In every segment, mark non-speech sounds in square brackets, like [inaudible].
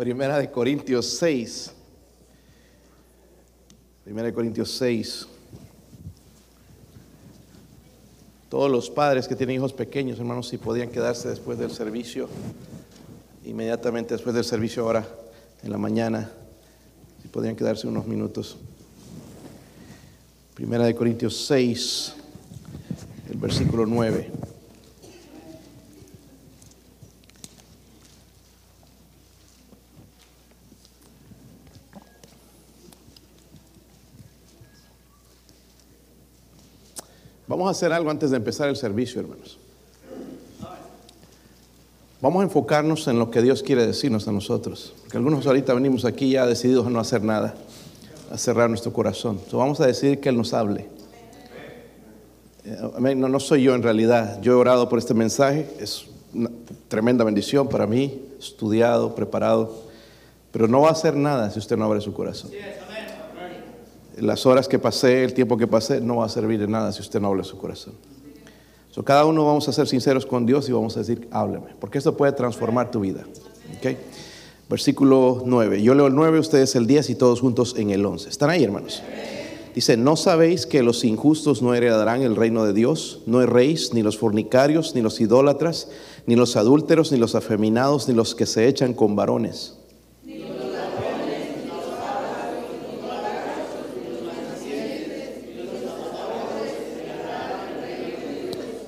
Primera de Corintios 6. Primera de Corintios 6. Todos los padres que tienen hijos pequeños, hermanos, si podían quedarse después del servicio, inmediatamente después del servicio ahora en la mañana, si podían quedarse unos minutos. Primera de Corintios 6, el versículo 9. Vamos a hacer algo antes de empezar el servicio, hermanos. Vamos a enfocarnos en lo que Dios quiere decirnos a nosotros. Porque algunos ahorita venimos aquí ya decididos a no hacer nada, a cerrar nuestro corazón. Entonces vamos a decidir que Él nos hable. Eh, no, soy yo en realidad. Yo he orado por este mensaje. Es una tremenda bendición para mí, estudiado, preparado. Pero no va a hacer nada si usted no abre su corazón las horas que pasé, el tiempo que pasé, no va a servir de nada si usted no habla su corazón. So, cada uno vamos a ser sinceros con Dios y vamos a decir, hábleme, porque esto puede transformar tu vida. Okay. Versículo 9. Yo leo el 9, ustedes el 10 y todos juntos en el 11. ¿Están ahí, hermanos? Dice, ¿no sabéis que los injustos no heredarán el reino de Dios? No erréis ni los fornicarios, ni los idólatras, ni los adúlteros, ni los afeminados, ni los que se echan con varones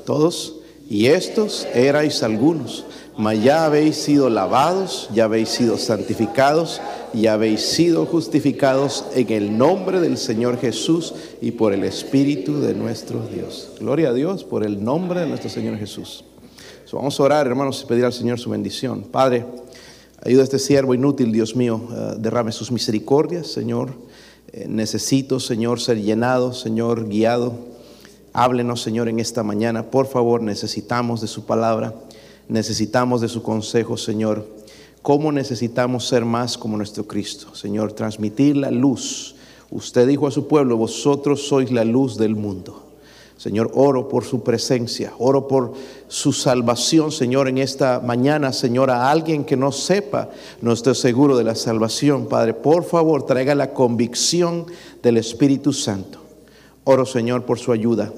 todos, y estos erais algunos, mas ya habéis sido lavados, ya habéis sido santificados, y habéis sido justificados en el nombre del Señor Jesús y por el Espíritu de nuestro Dios. Gloria a Dios por el nombre de nuestro Señor Jesús. vamos a orar, hermanos, y pedir al Señor su bendición. Padre, ayuda a este siervo inútil, Dios mío, eh, derrame sus misericordias, Señor. Eh, necesito, Señor, ser llenado, Señor, guiado Háblenos, Señor, en esta mañana. Por favor, necesitamos de su palabra, necesitamos de su consejo, Señor. ¿Cómo necesitamos ser más como nuestro Cristo? Señor, transmitir la luz. Usted dijo a su pueblo, vosotros sois la luz del mundo. Señor, oro por su presencia, oro por su salvación, Señor, en esta mañana, Señor, a alguien que no sepa, no esté seguro de la salvación, Padre, por favor, traiga la convicción del Espíritu Santo. Oro, Señor, por su ayuda.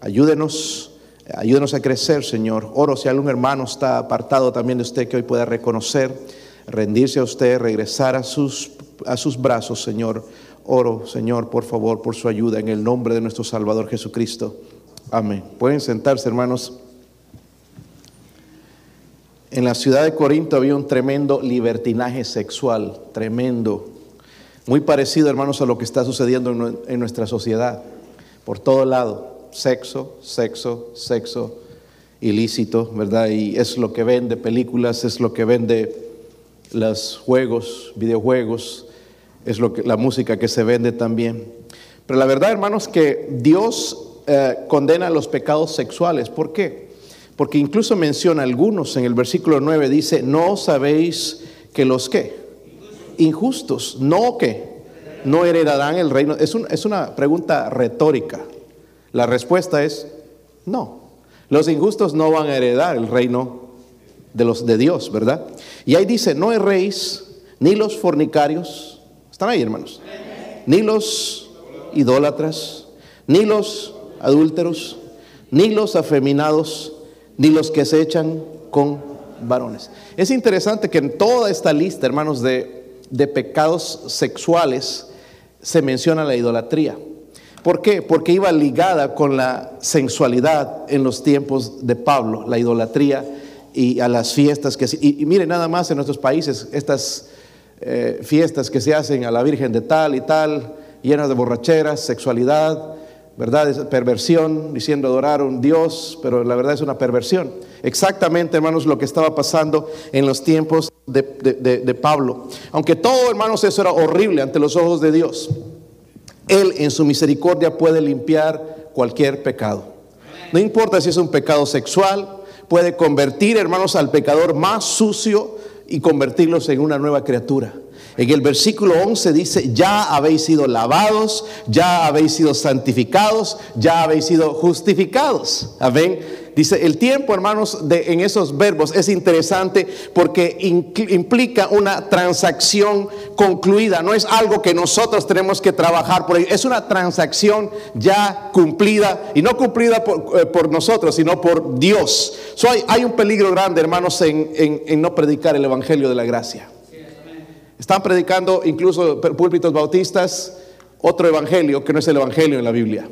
Ayúdenos, ayúdenos a crecer, Señor. Oro si algún hermano está apartado también de usted que hoy pueda reconocer, rendirse a usted, regresar a sus, a sus brazos, Señor. Oro, Señor, por favor, por su ayuda en el nombre de nuestro Salvador Jesucristo. Amén. Pueden sentarse, hermanos. En la ciudad de Corinto había un tremendo libertinaje sexual, tremendo, muy parecido, hermanos, a lo que está sucediendo en nuestra sociedad por todo lado, sexo, sexo, sexo ilícito, ¿verdad? Y es lo que vende películas, es lo que vende los juegos, videojuegos, es lo que, la música que se vende también. Pero la verdad, hermanos, que Dios eh, condena los pecados sexuales. ¿Por qué? Porque incluso menciona algunos en el versículo 9, dice, no sabéis que los qué? Injustos, no que no heredarán el reino. Es, es una pregunta retórica. La respuesta es no. Los injustos no van a heredar el reino de los de Dios, ¿verdad? Y ahí dice, no erréis ni los fornicarios, están ahí hermanos, ni los idólatras, ni los adúlteros, ni los afeminados, ni los que se echan con varones. Es interesante que en toda esta lista, hermanos, de, de pecados sexuales, se menciona la idolatría. ¿Por qué? Porque iba ligada con la sensualidad en los tiempos de Pablo, la idolatría y a las fiestas que... Y, y mire nada más en nuestros países, estas eh, fiestas que se hacen a la Virgen de tal y tal, llenas de borracheras, sexualidad, ¿verdad? perversión, diciendo adorar a un Dios, pero la verdad es una perversión. Exactamente, hermanos, lo que estaba pasando en los tiempos de, de Pablo. Aunque todo, hermanos, eso era horrible ante los ojos de Dios. Él en su misericordia puede limpiar cualquier pecado. No importa si es un pecado sexual, puede convertir, hermanos, al pecador más sucio y convertirlos en una nueva criatura. En el versículo 11 dice, ya habéis sido lavados, ya habéis sido santificados, ya habéis sido justificados. Amén. Dice, el tiempo, hermanos, de, en esos verbos es interesante porque implica una transacción concluida. No es algo que nosotros tenemos que trabajar por ello. Es una transacción ya cumplida y no cumplida por, eh, nosotros, sino por Dios. hay, un peligro grande, hermanos, en no predicar el Evangelio de la gracia. Están predicando incluso púlpitos bautistas otro evangelio que no es el evangelio en la Biblia.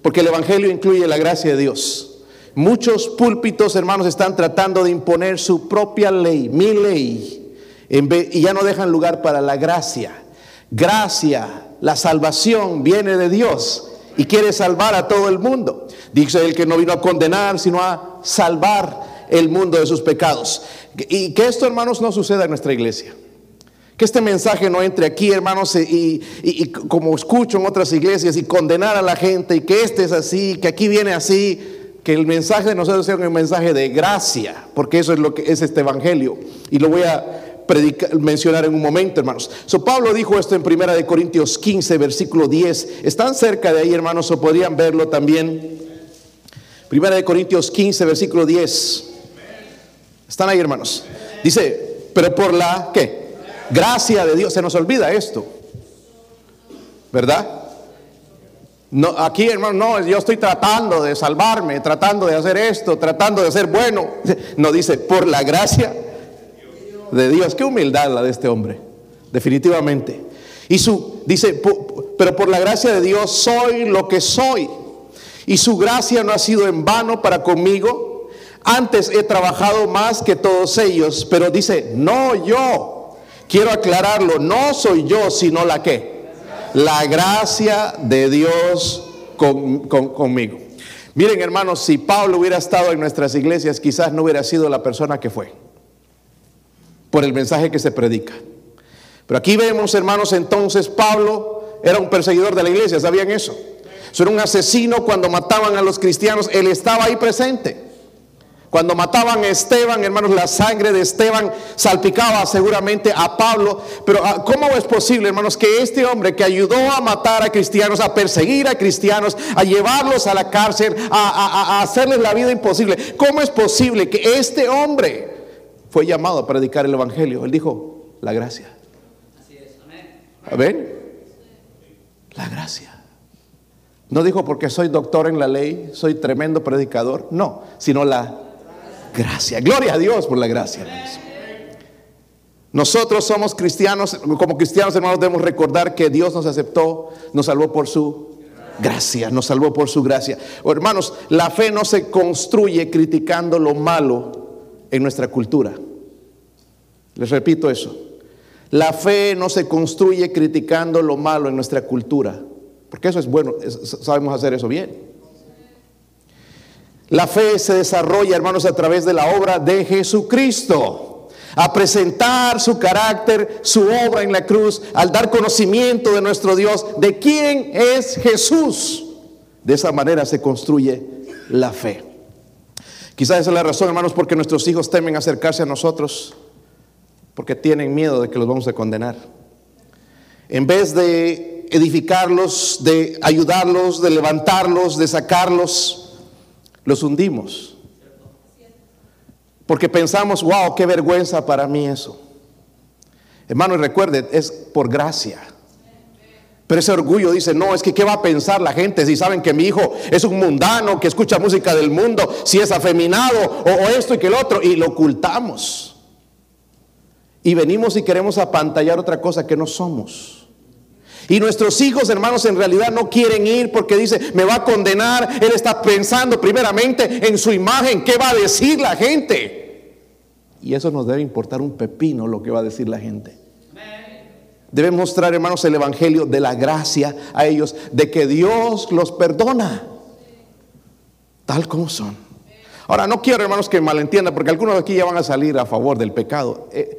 Porque el evangelio incluye la gracia de Dios. Muchos púlpitos, hermanos, están tratando de imponer su propia ley, mi ley, y ya no dejan lugar para la gracia. Gracia, la salvación viene de Dios y quiere salvar a todo el mundo. Dice el que no vino a condenar, sino a salvar el mundo de sus pecados. Y que esto, hermanos, no suceda en nuestra iglesia. Que este mensaje no entre aquí, hermanos, y, como escucho en otras iglesias, y condenar a la gente, y que este es así, que aquí viene así, que el mensaje de nosotros sea un mensaje de gracia, porque eso es lo que es este evangelio. Y lo voy a mencionar en un momento, hermanos. So, Pablo dijo esto en Primera de Corintios 15, versículo 10. Están cerca de ahí, hermanos, o podrían verlo también. Primera de Corintios 15, versículo 10. Están ahí, hermanos. Dice, pero por la, ¿qué? Gracia de Dios, se nos olvida esto. ¿Verdad? No, aquí, hermano, no, yo estoy tratando de salvarme, tratando de hacer esto, tratando de ser bueno. [laughs] No dice, por la gracia de Dios. Qué humildad la de este hombre, definitivamente. Y su, dice, pero por la gracia de Dios soy lo que soy. Y su gracia no ha sido en vano para conmigo. Antes he trabajado más que todos ellos, pero dice, no yo Quiero aclararlo, no soy yo, sino la que. La gracia de Dios conmigo. Miren hermanos, si Pablo hubiera estado en nuestras iglesias, quizás no hubiera sido la persona que fue, por el mensaje que se predica. Pero aquí vemos, hermanos, entonces Pablo era un perseguidor de la iglesia, ¿sabían eso? Era un asesino cuando mataban a los cristianos, él estaba ahí presente. Cuando mataban a Esteban, hermanos, la sangre de Esteban salpicaba seguramente a Pablo. Pero ah, ¿cómo es posible, hermanos, que este hombre que ayudó a matar a cristianos, a perseguir a cristianos, a llevarlos a la cárcel, a, hacerles la vida imposible, ¿cómo es posible que este hombre fue llamado a predicar el Evangelio? Él dijo, la gracia. Así es, amén. La gracia. No dijo porque soy doctor en la ley, soy tremendo predicador, no, sino la gracia. Gloria a Dios por la gracia. Nosotros somos cristianos, como cristianos hermanos debemos recordar que Dios nos aceptó, nos salvó por su gracia, nos salvó por su gracia. Oh, hermanos, la fe no se construye criticando lo malo en nuestra cultura. Les repito eso. La fe no se construye criticando lo malo en nuestra cultura, porque eso es bueno, sabemos hacer eso bien. La fe se desarrolla, hermanos, a través de la obra de Jesucristo. A presentar su carácter, su obra en la cruz, al dar conocimiento de nuestro Dios, de quién es Jesús. De esa manera se construye la fe. Quizás esa es la razón, hermanos, porque nuestros hijos temen acercarse a nosotros, porque tienen miedo de que los vamos a condenar. En vez de edificarlos, de ayudarlos, de levantarlos, de sacarlos, los hundimos. Porque pensamos, wow, qué vergüenza para mí eso. Hermano, recuerde, es por gracia. Pero ese orgullo dice, no, es que ¿qué va a pensar la gente si saben que mi hijo es un mundano, que escucha música del mundo, si es afeminado o, o esto y que el otro? Y lo ocultamos. Y venimos y queremos apantallar otra cosa que no somos. Y nuestros hijos, hermanos, en realidad no quieren ir porque dice, me va a condenar. Él está pensando primeramente en su imagen, qué va a decir la gente. Y eso nos debe importar un pepino lo que va a decir la gente. Debe mostrar, hermanos, el Evangelio de la gracia a ellos, de que Dios los perdona, tal como son. Ahora, no quiero, hermanos, que malentiendan, porque algunos de aquí ya van a salir a favor del pecado. Eh,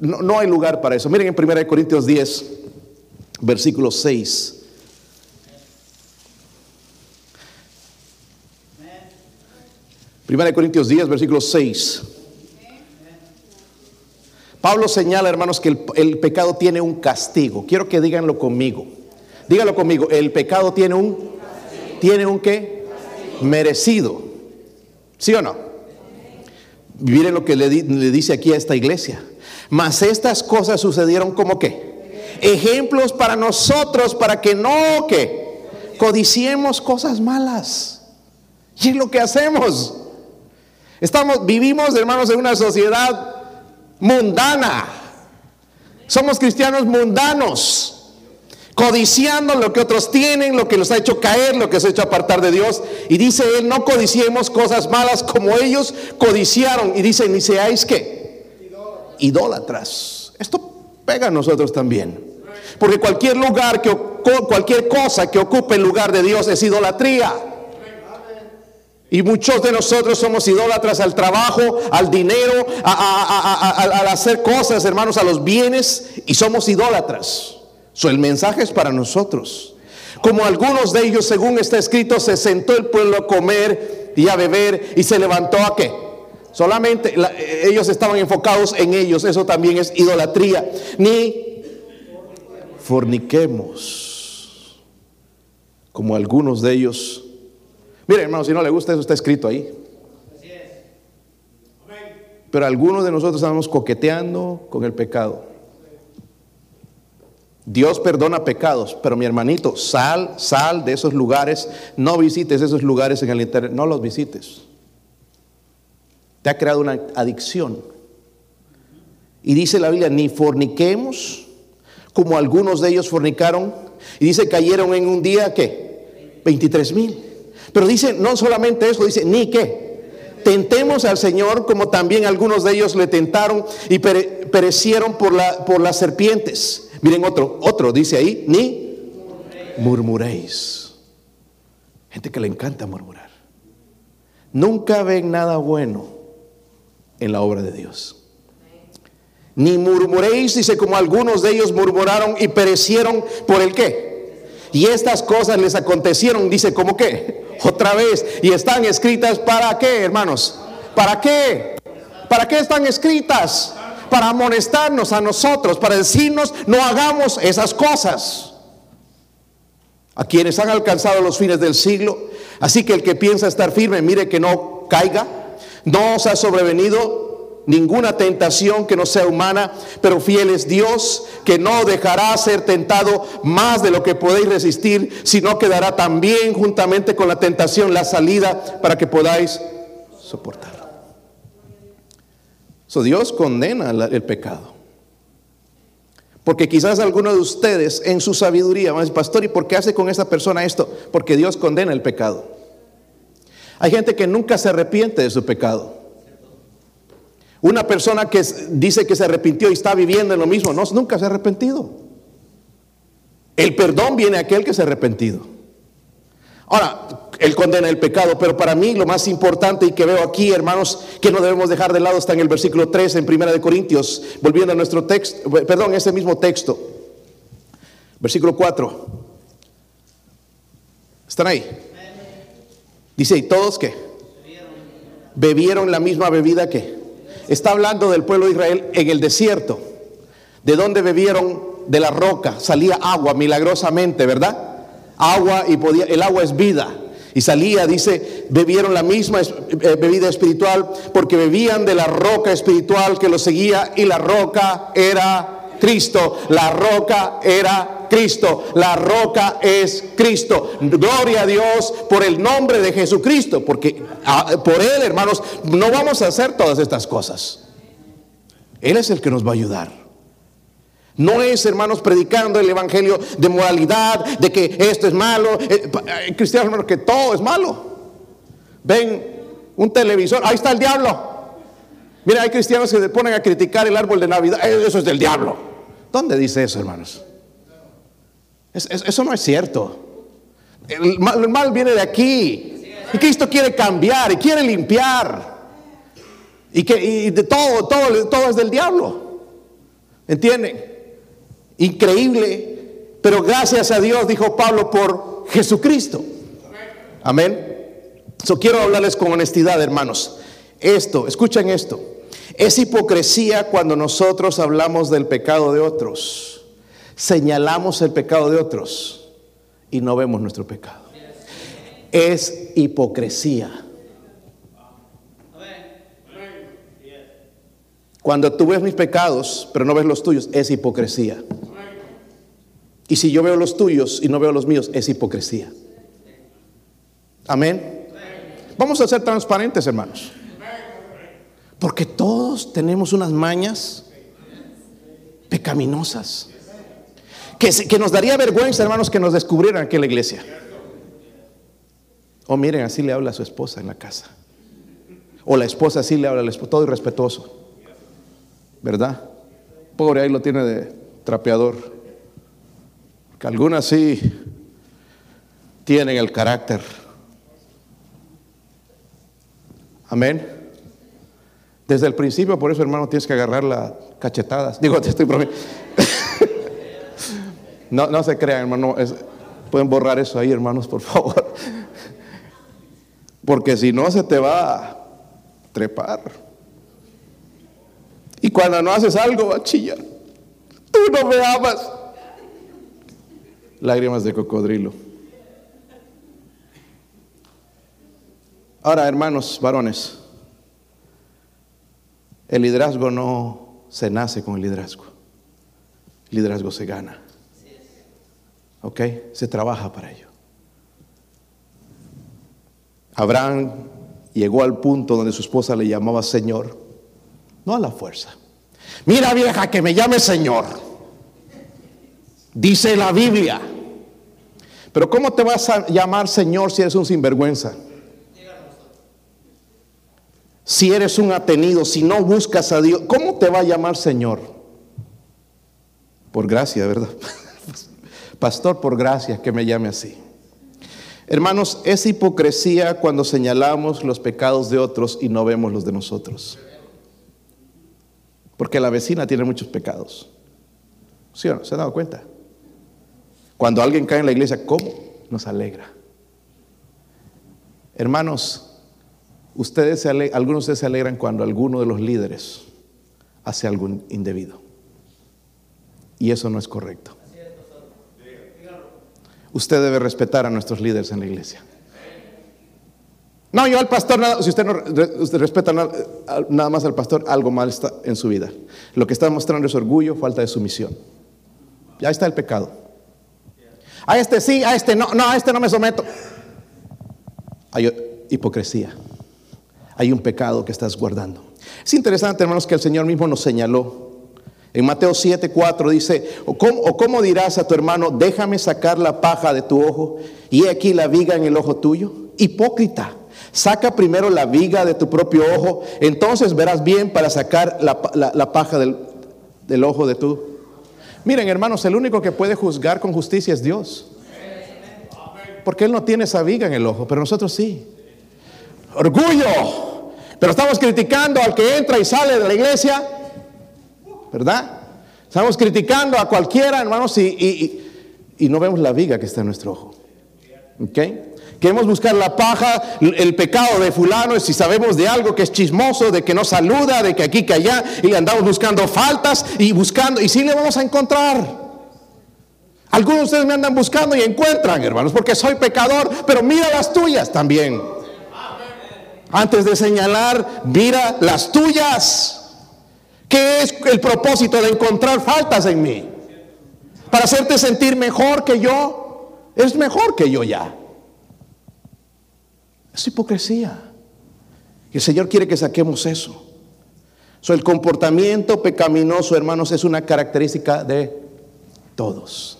no, no, hay lugar para eso. Miren en 1 Corintios 10, versículo 6. Primera de Corintios 10, versículo 6. Pablo señala, hermanos, que el, pecado tiene un castigo. Quiero que díganlo conmigo. Díganlo conmigo. El pecado tiene un, tiene un qué? Merecido. ¿Sí o no? Miren lo que le, le dice aquí a esta iglesia. Mas estas cosas sucedieron como qué? Ejemplos para nosotros, para que no que codiciemos cosas malas. Y es lo que hacemos. Estamos, vivimos, hermanos, en una sociedad mundana. Somos cristianos mundanos, codiciando lo que otros tienen, lo que los ha hecho caer, lo que se ha hecho apartar de Dios. Y dice él, no codiciemos cosas malas como ellos codiciaron. Y dice, ni seáis que idólatras. Esto pega a nosotros también. Porque cualquier lugar que cualquier cosa que ocupe el lugar de Dios es idolatría. Y muchos de nosotros somos idólatras al trabajo, al dinero, al hacer cosas, hermanos, a los bienes, y somos idólatras. So, el mensaje es para nosotros. Como algunos de ellos, según está escrito, se sentó el pueblo a comer y a beber y se levantó a qué? Solamente ellos estaban enfocados en ellos, eso también es idolatría. Ni forniquemos, como algunos de ellos Mire, hermano, si no le gusta eso, está escrito ahí. Pero algunos de nosotros estamos coqueteando con el pecado. Dios perdona pecados, pero mi hermanito, sal, sal de esos lugares, no visites esos lugares en el internet, no los visites. Te ha creado una adicción. Y dice la Biblia, ni forniquemos, como algunos de ellos fornicaron, y dice, cayeron en un día, ¿qué? 23 mil. Pero dice, no solamente eso, dice, ni qué. Tentemos al Señor como también algunos de ellos le tentaron y perecieron por, la, por las serpientes. Miren otro, otro dice ahí, ni murmuréis. Gente que le encanta murmurar. Nunca ven nada bueno en la obra de Dios. Ni murmuréis, dice, como algunos de ellos murmuraron y perecieron por el qué. Y estas cosas les acontecieron, dice, ¿cómo qué? otra vez. Y están escritas para qué, hermanos? ¿Para qué? ¿Para qué están escritas? Para amonestarnos a nosotros, para decirnos no hagamos esas cosas. A quienes han alcanzado los fines del siglo. Así que el que piensa estar firme, mire que no caiga. No os ha sobrevenido ninguna tentación que no sea humana, pero fiel es Dios, que no dejará ser tentado más de lo que podéis resistir, sino que dará también juntamente con la tentación la salida para que podáis soportarlo. So, Dios condena el pecado. Porque quizás alguno de ustedes en su sabiduría pastor, ¿y por qué hace con esta persona esto? Porque Dios condena el pecado. Hay gente que nunca se arrepiente de su pecado. Una persona que dice que se arrepintió y está viviendo en lo mismo, no, nunca se ha arrepentido. El perdón viene a aquel que se ha arrepentido. Ahora, él condena el pecado, pero para mí lo más importante y que veo aquí, hermanos, que no debemos dejar de lado está en el versículo 3 en Primera de Corintios, volviendo a nuestro texto, perdón, ese mismo texto. Versículo 4. ¿Están ahí? Dice, ¿y todos qué? Bebieron la misma bebida que está hablando del pueblo de Israel en el desierto, de donde bebieron de la roca, salía agua milagrosamente, ¿verdad? Agua y podía, el agua es vida. Y salía, dice, bebieron la misma eh, bebida espiritual porque bebían de la roca espiritual que los seguía y la roca era Cristo. La roca era Cristo. La roca es Cristo. Gloria a Dios por el nombre de Jesucristo, porque ah, por Él, hermanos, no vamos a hacer todas estas cosas. Él es el que nos va a ayudar. No es, hermanos, predicando el evangelio de moralidad, de que esto es malo. Eh, eh, cristianos, hermanos, que todo es malo. Ven un televisor, ahí está el diablo. Mira, hay cristianos que se ponen a criticar el árbol de Navidad. Eh, eso es del diablo. ¿Dónde dice eso, hermanos? Eso no es cierto. El mal, viene de aquí. Y Cristo quiere cambiar y quiere limpiar. Y que de todo, todo, todo es del diablo. ¿Entienden? Increíble. Pero gracias a Dios, dijo Pablo, por Jesucristo. Amén. So quiero hablarles con honestidad, hermanos. Esto, escuchen esto. Es hipocresía cuando nosotros hablamos del pecado de otros, señalamos el pecado de otros y no vemos nuestro pecado. Es hipocresía. Cuando tú ves mis pecados, pero no ves los tuyos, es hipocresía. Y si yo veo los tuyos y no veo los míos, es hipocresía. Amén. Vamos a ser transparentes, hermanos. Porque todos tenemos unas mañas pecaminosas. Que, nos daría vergüenza, hermanos, que nos descubrieran aquí en la iglesia. O miren, así le habla a su esposa en la casa. O la esposa así le habla al esposo, todo irrespetuoso. ¿verdad? Pobre ahí lo tiene de trapeador. Que algunas sí tienen el carácter. Amén. Desde el principio, por eso, hermano, tienes que agarrar las cachetadas. Digo, te estoy prometiendo. No, no se crean, hermano. pueden borrar eso ahí, hermanos, por [laughs] favor. Porque si no, se te va a trepar. Y cuando no haces algo, va. Tú no me amas. Lágrimas de cocodrilo. Ahora, hermanos, varones, el liderazgo no se nace con el liderazgo. El liderazgo se gana. ¿Ok? Se trabaja para ello. Abraham llegó al punto donde su esposa le llamaba Señor no a la fuerza. Mira vieja, que me llame Señor. Dice la Biblia. Pero ¿cómo te vas a llamar Señor si eres un sinvergüenza? Si eres un atenido, si no buscas a Dios, ¿cómo te va a llamar Señor? Por gracia, ¿verdad? [laughs] Pastor, por gracia que me llame así. Hermanos, es hipocresía cuando señalamos los pecados de otros y no vemos los de nosotros. Porque la vecina tiene muchos pecados. ¿Sí o no? ¿Se han dado cuenta? Cuando alguien cae en la iglesia, ¿cómo? Nos alegra. Hermanos, ustedes algunos se alegran cuando alguno de los líderes hace algo indebido. Y eso no es correcto. Usted debe respetar a nuestros líderes en la iglesia. No, yo al pastor, nada, si usted no respeta nada, más al pastor, algo mal está en su vida. Lo que está mostrando es orgullo, falta de sumisión. Ya está el pecado. A este sí, a este no, no, a este no me someto. Hay hipocresía. Hay un pecado que estás guardando. Es interesante, hermanos, que el Señor mismo nos señaló. En Mateo 7, 4 dice, ¿O cómo, dirás a tu hermano, déjame sacar la paja de tu ojo y aquí la viga en el ojo tuyo? Hipócrita. Saca primero la viga de tu propio ojo, entonces verás bien para sacar la, paja del, del ojo de tu. Miren, hermanos, el único que puede juzgar con justicia es Dios. Porque Él no tiene esa viga en el ojo, pero nosotros sí. Orgullo. Pero estamos criticando al que entra y sale de la iglesia, ¿verdad? Estamos criticando a cualquiera, hermanos, y, y no vemos la viga que está en nuestro ojo. ¿Ok? Queremos buscar la paja, el pecado de fulano, si sabemos de algo que es chismoso, de que no saluda, de que aquí, que allá, y andamos buscando faltas y buscando, y sí le vamos a encontrar. Algunos de ustedes me andan buscando y encuentran, hermanos, porque soy pecador, pero mira las tuyas también. Antes de señalar, mira las tuyas. ¿Qué es el propósito de encontrar faltas en mí? Para hacerte sentir mejor que yo. Es mejor que yo ya. Es hipocresía. Y el Señor quiere que saquemos eso. el comportamiento pecaminoso, hermanos, es una característica de todos.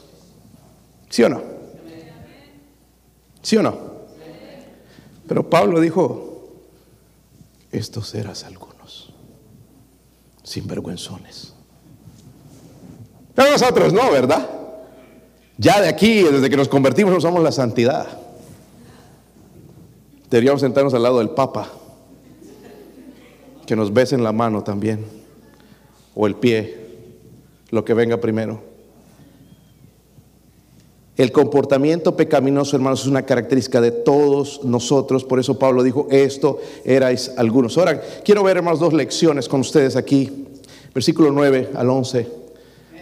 ¿Sí o no? ¿Sí o no? Pero Pablo dijo, estos eras algunos, sinvergüenzones. Pero nosotros no, ¿verdad? Ya de aquí, desde que nos convertimos, somos la santidad. Deberíamos sentarnos al lado del Papa, que nos besen la mano también, o el pie, lo que venga primero. El comportamiento pecaminoso, hermanos, es una característica de todos nosotros. Por eso Pablo dijo, esto erais algunos. Ahora, quiero ver, hermanos, dos lecciones con ustedes aquí. Versículo 9 al 11,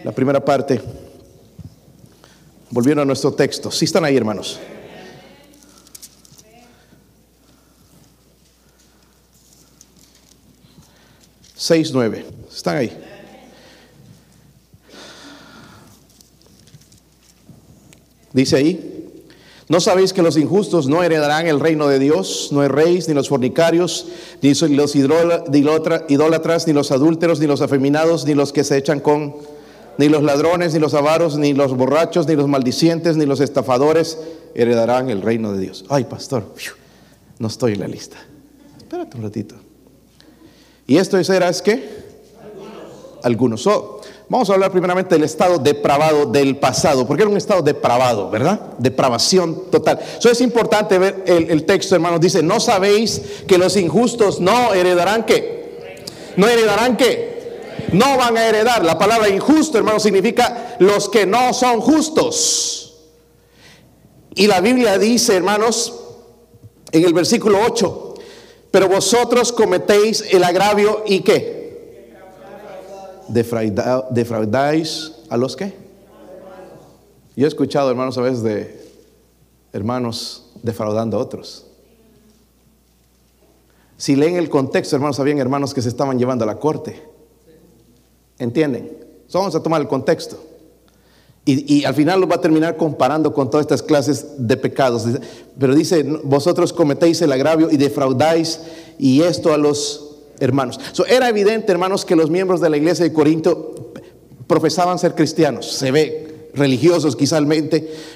la primera parte. Volviendo a nuestro texto. ¿Sí están ahí, hermanos? Seis, nueve. ¿Están ahí? Dice ahí, ¿no sabéis que los injustos no heredarán el reino de Dios? No erréis, ni los fornicarios, ni los idólatras, ni los adúlteros, ni los afeminados, ni los que se echan con, ni los ladrones, ni los avaros, ni los borrachos, ni los maldicientes, ni los estafadores heredarán el reino de Dios. Ay, pastor, no estoy en la lista. Espérate un ratito. ¿Y esto era es qué? Algunos. Algunos. Vamos a hablar primeramente del estado depravado del pasado, porque era un estado depravado, ¿verdad? Depravación total. Eso es importante ver el, texto, hermanos. Dice, ¿no sabéis que los injustos no heredarán qué? ¿No heredarán qué? No van a heredar. La palabra injusto, hermanos, significa los que no son justos. Y la Biblia dice, hermanos, en el versículo 8, pero vosotros cometéis el agravio y qué? Defraudáis a los que. Yo he escuchado, hermanos, a veces de hermanos defraudando a otros. Si leen el contexto, hermanos, habían hermanos que se estaban llevando a la corte. ¿Entienden? vamos a tomar el contexto. Y, al final lo va a terminar comparando con todas estas clases de pecados. Pero dice, vosotros cometéis el agravio y defraudáis y esto a los hermanos. era evidente, hermanos, que los miembros de la iglesia de Corinto profesaban ser cristianos. Se ve religiosos quizá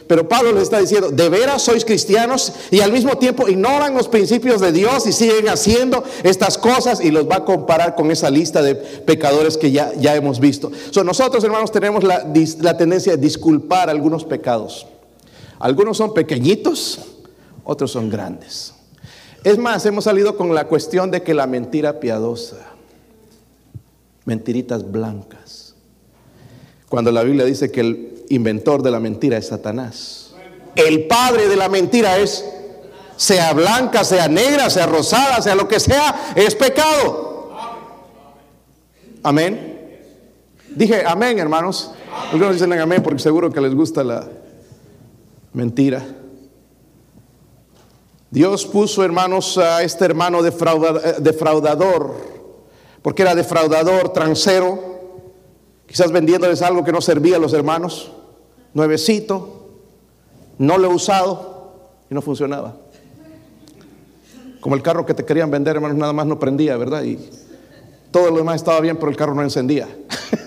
pero Pablo les está diciendo, de veras sois cristianos y al mismo tiempo ignoran los principios de Dios y siguen haciendo estas cosas y los va a comparar con esa lista de pecadores que ya, ya hemos visto. nosotros, hermanos, tenemos la, la tendencia de disculpar algunos pecados. Algunos son pequeñitos, otros son grandes. Es más, hemos salido con la cuestión de que la mentira piadosa, mentiritas blancas, cuando la Biblia dice que el inventor de la mentira es Satanás, el padre de la mentira es, sea blanca, sea negra, sea rosada, sea lo que sea, es pecado. Amén. Dije amén, hermanos. Algunos dicen amén porque seguro que les gusta la mentira. Dios puso, hermanos, a este hermano defraudador, porque era defraudador, transero, quizás vendiéndoles algo que no servía a los hermanos, nuevecito, no lo he usado y no funcionaba. Como el carro que te querían vender, hermanos, nada más no prendía, ¿verdad? Y todo lo demás estaba bien, pero el carro no encendía.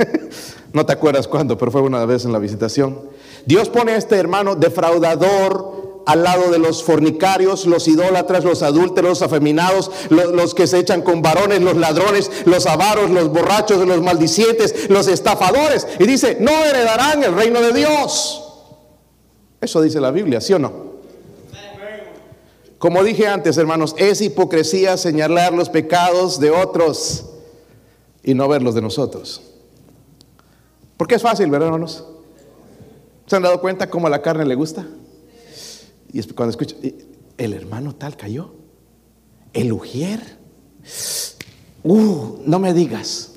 [laughs] no te acuerdas cuándo, pero fue una vez en la visitación. Dios pone a este hermano defraudador, al lado de los fornicarios, los idólatras, los adúlteros, los afeminados, los, que se echan con varones, los ladrones, los avaros, los borrachos, los maldicientes, los estafadores. Y dice, no heredarán el reino de Dios. Eso dice la Biblia, ¿sí o no? Como dije antes, hermanos, es hipocresía señalar los pecados de otros y no ver los de nosotros. Porque es fácil, ¿verdad, hermanos? ¿Se han dado cuenta cómo a la carne le gusta? Y cuando escucha, el hermano tal cayó. El ujier. Uh, no me digas.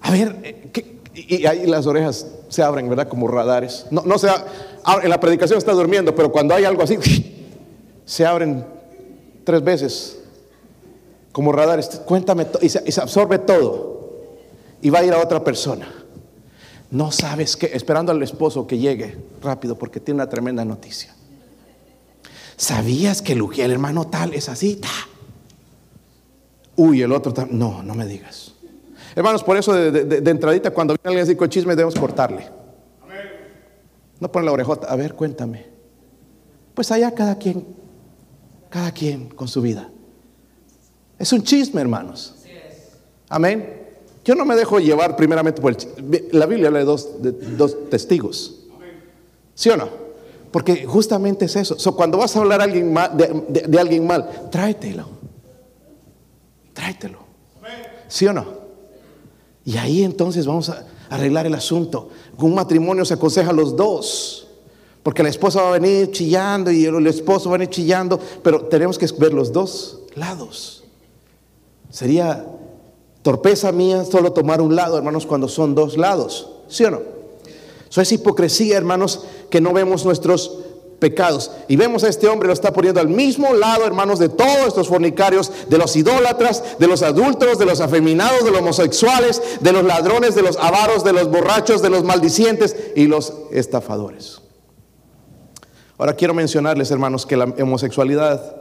A ver, eh, y ahí las orejas se abren, ¿verdad? Como radares. No, no se en la predicación está durmiendo, pero cuando hay algo así, se abren tres veces como radares. Cuéntame, y se absorbe todo. Y va a ir a otra persona. No sabes qué, esperando al esposo que llegue rápido porque tiene una tremenda noticia. ¿Sabías que el hermano tal es así? Uy, el otro tal. No, no me digas. Hermanos, por eso de, entradita, cuando viene alguien así con chisme, debemos cortarle. No poner la orejota. A ver, cuéntame. Pues allá cada quien, cada quien con su vida. Es un chisme, hermanos. Amén. Yo no me dejo llevar primeramente por el La Biblia habla de dos, dos testigos. ¿Sí o no? Porque justamente es eso. cuando vas a hablar alguien de, alguien mal, tráetelo. Tráetelo. ¿Sí o no? Y ahí entonces vamos a arreglar el asunto. Un matrimonio se aconseja a los dos. Porque la esposa va a venir chillando y el esposo va a venir chillando, pero tenemos que ver los dos lados. Sería torpeza mía solo tomar un lado, hermanos, cuando son dos lados. ¿Sí o no? Eso es hipocresía, hermanos, que no vemos nuestros pecados. Y vemos a este hombre, lo está poniendo al mismo lado, hermanos, de todos estos fornicarios, de los idólatras, de los adúlteros, de los afeminados, de los homosexuales, de los ladrones, de los avaros, de los borrachos, de los maldicientes y los estafadores. Ahora quiero mencionarles, hermanos, que la homosexualidad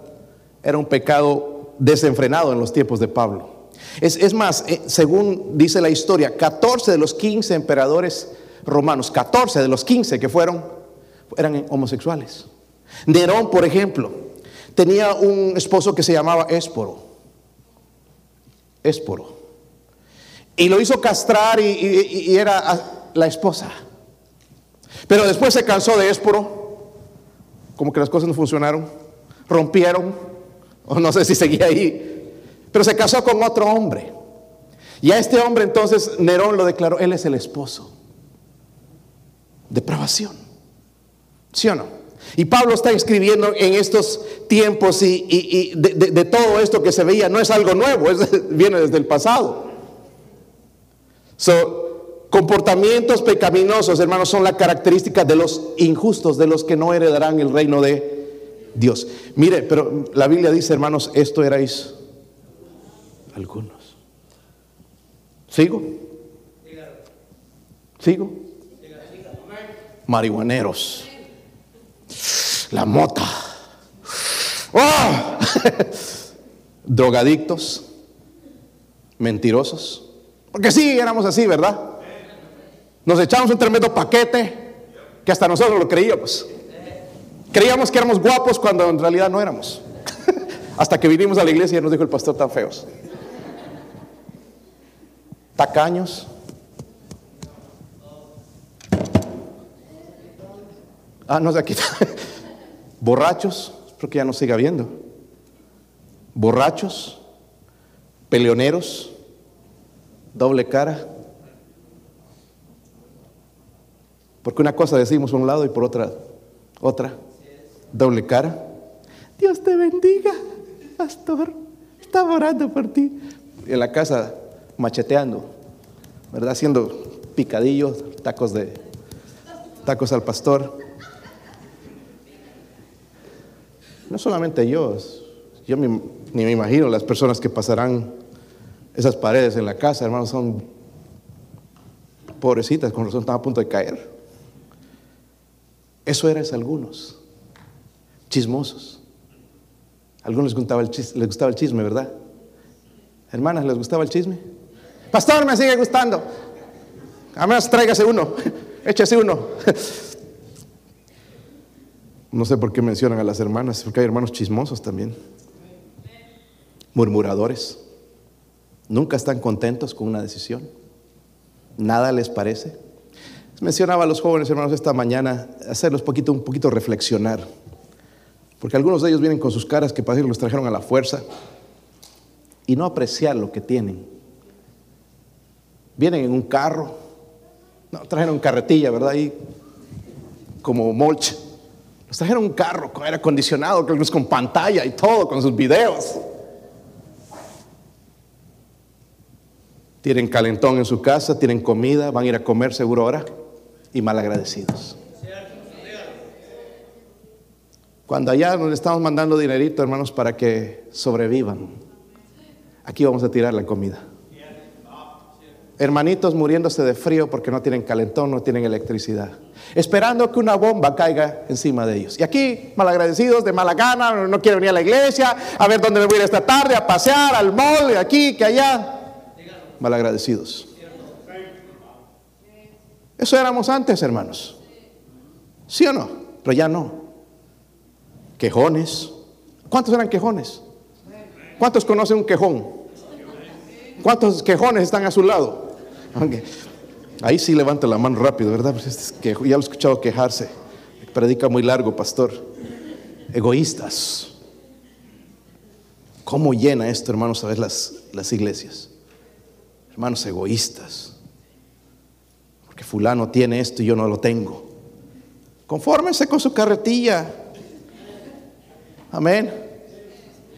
era un pecado desenfrenado en los tiempos de Pablo. Es, más, eh, según dice la historia, 14 de los 15 emperadores romanos, 14 de los 15 que fueron, eran homosexuales. Nerón, por ejemplo, tenía un esposo que se llamaba Ésporo. Ésporo. Y lo hizo castrar y, era la esposa. Pero después se cansó de Ésporo, como que las cosas no funcionaron, rompieron, o no sé si seguía ahí, pero se casó con otro hombre. Y a este hombre entonces Nerón lo declaró, él es el esposo. Depravación. ¿Sí o no? Y Pablo está escribiendo en estos tiempos y, de, todo esto que se veía no es algo nuevo, [laughs] viene desde el pasado. So, comportamientos pecaminosos, hermanos, son la característica de los injustos, de los que no heredarán el reino de Dios. Mire, pero la Biblia dice, hermanos, esto erais algunos. ¿Sigo? ¿Sigo? Marihuaneros la mota. ¡Oh! [laughs] Drogadictos, mentirosos. Porque sí, éramos así, ¿verdad? Nos echamos un tremendo paquete que hasta nosotros lo creíamos. Creíamos que éramos guapos cuando en realidad no éramos. [laughs] hasta que vinimos a la iglesia y nos dijo el pastor tan feos. Tacaños. Ah, no aquí [laughs] borrachos, espero que ya no siga viendo, borrachos, peleoneros, doble cara. Porque una cosa decimos un lado y por otra, otra, doble cara. Dios te bendiga, pastor, estaba orando por ti. en la casa macheteando, ¿verdad? Haciendo picadillos, tacos de tacos al pastor. No solamente yo, yo ni me imagino las personas que pasarán esas paredes en la casa, hermanos, son pobrecitas, con razón están a punto de caer. Eso eran algunos, chismosos. algunos les gustaba, el chisme, les gustaba el chisme, ¿verdad? Hermanas, ¿les gustaba el chisme? Pastor, me sigue gustando. A menos tráigase uno, [laughs] échese uno. No sé por qué mencionan a las hermanas, porque hay hermanos chismosos también. Murmuradores. Nunca están contentos con una decisión. Nada les parece. Mencionaba a los jóvenes hermanos esta mañana hacerlos un poquito reflexionar. Porque algunos de ellos vienen con sus caras que parece que los trajeron a la fuerza y no apreciar lo que tienen. Vienen en un carro, no, trajeron carretilla, ¿verdad? Ahí como mulch nos trajeron un carro con aire acondicionado, con pantalla y todo, con sus videos. Tienen calentón en su casa, tienen comida, van a ir a comer seguro ahora y malagradecidos. Cuando allá nos estamos mandando dinerito, hermanos, para que sobrevivan, aquí vamos a tirar la comida. Hermanitos muriéndose de frío porque no tienen calentón, no tienen electricidad esperando que una bomba caiga encima de ellos. Y aquí, malagradecidos, de mala gana, no quiero venir a la iglesia, a ver dónde me voy a ir esta tarde, a pasear, al mall, aquí, que allá. Malagradecidos. Eso éramos antes, hermanos. ¿Sí o no? Pero ya no. Quejones. ¿Cuántos eran quejones? ¿Cuántos conocen un quejón? ¿Cuántos quejones están a su lado? Ahí sí levanta la mano rápido, ¿verdad? Pues que ya lo he escuchado quejarse. Predica muy largo, pastor. Egoístas. ¿Cómo llena esto, hermanos, a las, las iglesias? Hermanos egoístas. Porque fulano tiene esto y yo no lo tengo. Confórmense con su carretilla. Amén.